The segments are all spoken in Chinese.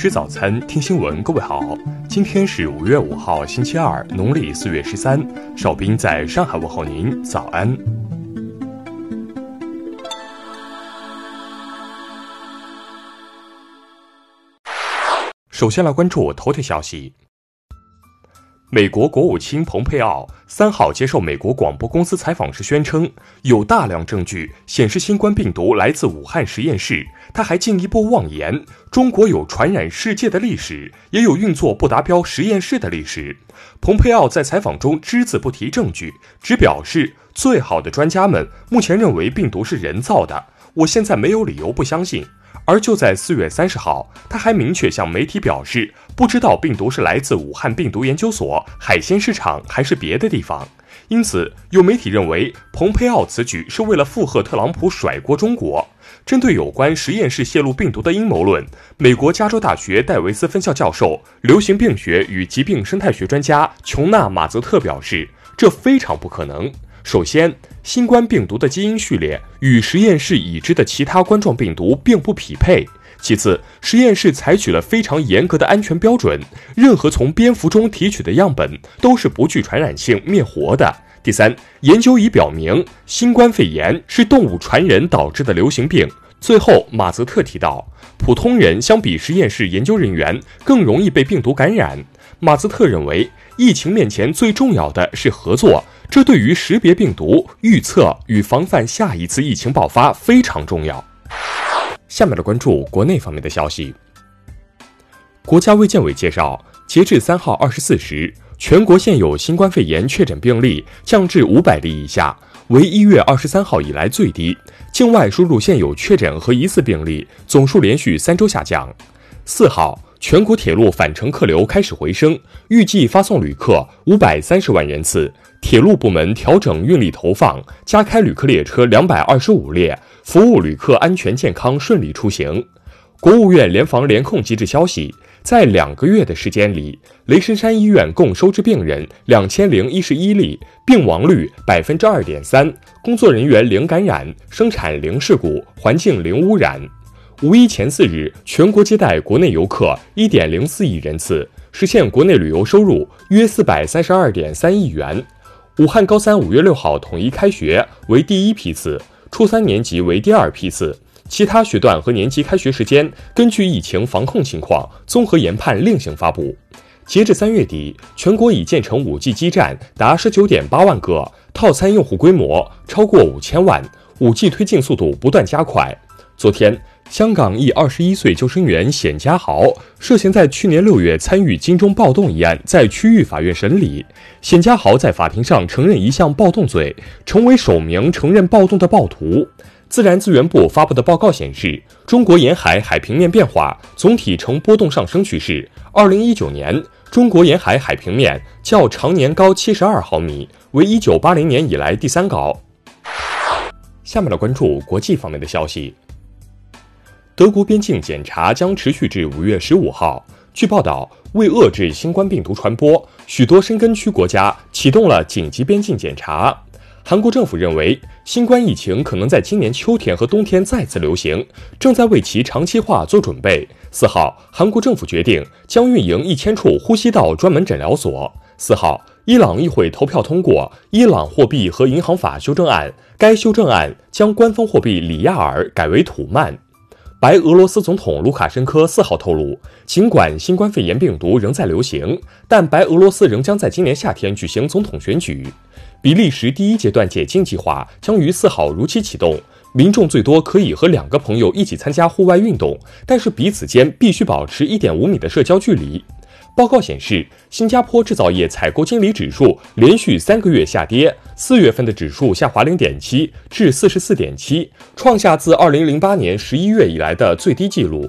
吃早餐，听新闻。各位好，今天是五月五号，星期二，农历四月十三。邵斌在上海问候您，早安。首先来关注头条消息。美国国务卿蓬佩奥三号接受美国广播公司采访时宣称，有大量证据显示新冠病毒来自武汉实验室。他还进一步妄言，中国有传染世界的历史，也有运作不达标实验室的历史。蓬佩奥在采访中只字不提证据，只表示最好的专家们目前认为病毒是人造的，我现在没有理由不相信。而就在四月三十号，他还明确向媒体表示，不知道病毒是来自武汉病毒研究所、海鲜市场还是别的地方。因此，有媒体认为，蓬佩奥此举是为了附和特朗普甩锅中国。针对有关实验室泄露病毒的阴谋论，美国加州大学戴维斯分校教授、流行病学与疾病生态学专家琼纳马泽特表示，这非常不可能。首先，新冠病毒的基因序列与实验室已知的其他冠状病毒并不匹配。其次，实验室采取了非常严格的安全标准，任何从蝙蝠中提取的样本都是不具传染性、灭活的。第三，研究已表明，新冠肺炎是动物传人导致的流行病。最后，马泽特提到，普通人相比实验室研究人员更容易被病毒感染。马泽特认为，疫情面前最重要的是合作。这对于识别病毒、预测与防范下一次疫情爆发非常重要。下面来关注国内方面的消息。国家卫健委介绍，截至三号二十四时，全国现有新冠肺炎确诊病例降至五百例以下，为一月二十三号以来最低。境外输入现有确诊和疑似病例总数连续三周下降。四号，全国铁路返程客流开始回升，预计发送旅客五百三十万人次。铁路部门调整运力投放，加开旅客列车两百二十五列，服务旅客安全健康顺利出行。国务院联防联控机制消息，在两个月的时间里，雷神山医院共收治病人两千零一十一例，病亡率百分之二点三，工作人员零感染，生产零事故，环境零污染。五一前四日，全国接待国内游客一点零四亿人次，实现国内旅游收入约四百三十二点三亿元。武汉高三五月六号统一开学为第一批次，初三年级为第二批次，其他学段和年级开学时间根据疫情防控情况综合研判另行发布。截至三月底，全国已建成五 G 基站达十九点八万个，套餐用户规模超过五千万，五 G 推进速度不断加快。昨天。香港一二十一岁救生员冼家豪涉嫌在去年六月参与金钟暴动一案，在区域法院审理。冼家豪在法庭上承认一项暴动罪，成为首名承认暴动的暴徒。自然资源部发布的报告显示，中国沿海海平面变化总体呈波动上升趋势。二零一九年，中国沿海海平面较常年高七十二毫米，为一九八零年以来第三高。下面来关注国际方面的消息。德国边境检查将持续至五月十五号。据报道，为遏制新冠病毒传播，许多申根区国家启动了紧急边境检查。韩国政府认为，新冠疫情可能在今年秋天和冬天再次流行，正在为其长期化做准备。四号，韩国政府决定将运营一千处呼吸道专门诊疗所。四号，伊朗议会投票通过《伊朗货币和银行法修正案》，该修正案将官方货币里亚尔改为土曼。白俄罗斯总统卢卡申科四号透露，尽管新冠肺炎病毒仍在流行，但白俄罗斯仍将在今年夏天举行总统选举。比利时第一阶段解禁计划将于四号如期启动，民众最多可以和两个朋友一起参加户外运动，但是彼此间必须保持一点五米的社交距离。报告显示，新加坡制造业采购经理指数连续三个月下跌，四月份的指数下滑零点七至四十四点七，创下自二零零八年十一月以来的最低纪录。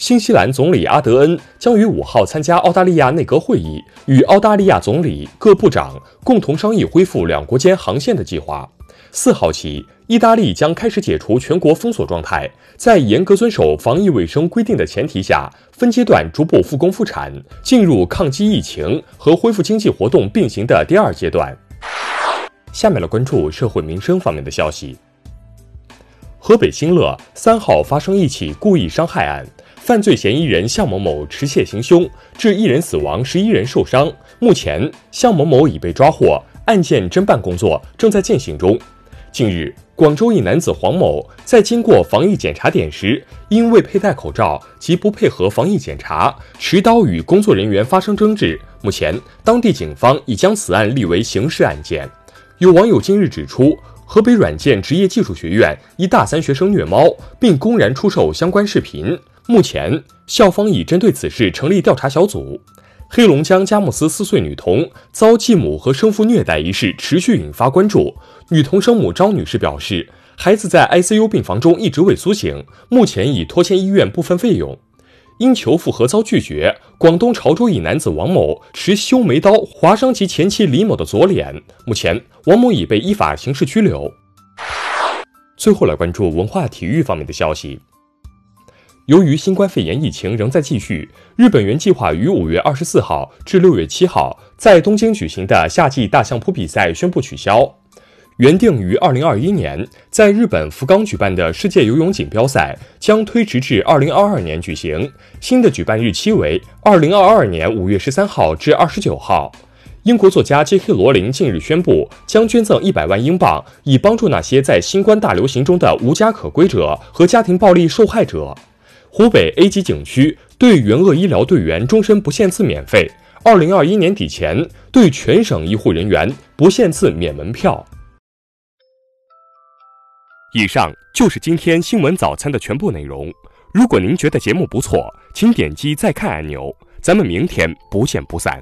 新西兰总理阿德恩将于五号参加澳大利亚内阁会议，与澳大利亚总理各部长共同商议恢复两国间航线的计划。四号起，意大利将开始解除全国封锁状态，在严格遵守防疫卫生规定的前提下，分阶段逐步复工复产，进入抗击疫情和恢复经济活动并行的第二阶段。下面来关注社会民生方面的消息。河北新乐三号发生一起故意伤害案。犯罪嫌疑人向某某持械行凶，致一人死亡，十一人受伤。目前，向某某已被抓获，案件侦办工作正在进行中。近日，广州一男子黄某在经过防疫检查点时，因未佩戴口罩及不配合防疫检查，持刀与工作人员发生争执。目前，当地警方已将此案立为刑事案件。有网友近日指出，河北软件职业技术学院一大三学生虐猫，并公然出售相关视频。目前，校方已针对此事成立调查小组。黑龙江佳木斯四岁女童遭继母和生父虐待一事持续引发关注。女童生母张女士表示，孩子在 ICU 病房中一直未苏醒，目前已拖欠医院部分费用。因求复合遭拒绝，广东潮州一男子王某持修眉刀划伤其前妻李某的左脸，目前王某已被依法刑事拘留。最后来关注文化体育方面的消息。由于新冠肺炎疫情仍在继续，日本原计划于五月二十四号至六月七号在东京举行的夏季大相扑比赛宣布取消。原定于二零二一年在日本福冈举办的世界游泳锦标赛将推迟至二零二二年举行，新的举办日期为二零二二年五月十三号至二十九号。英国作家 J.K. 罗琳近日宣布将捐赠一百万英镑，以帮助那些在新冠大流行中的无家可归者和家庭暴力受害者。湖北 A 级景区对援鄂医疗队员终身不限次免费，二零二一年底前对全省医护人员不限次免门票。以上就是今天新闻早餐的全部内容。如果您觉得节目不错，请点击再看按钮。咱们明天不见不散。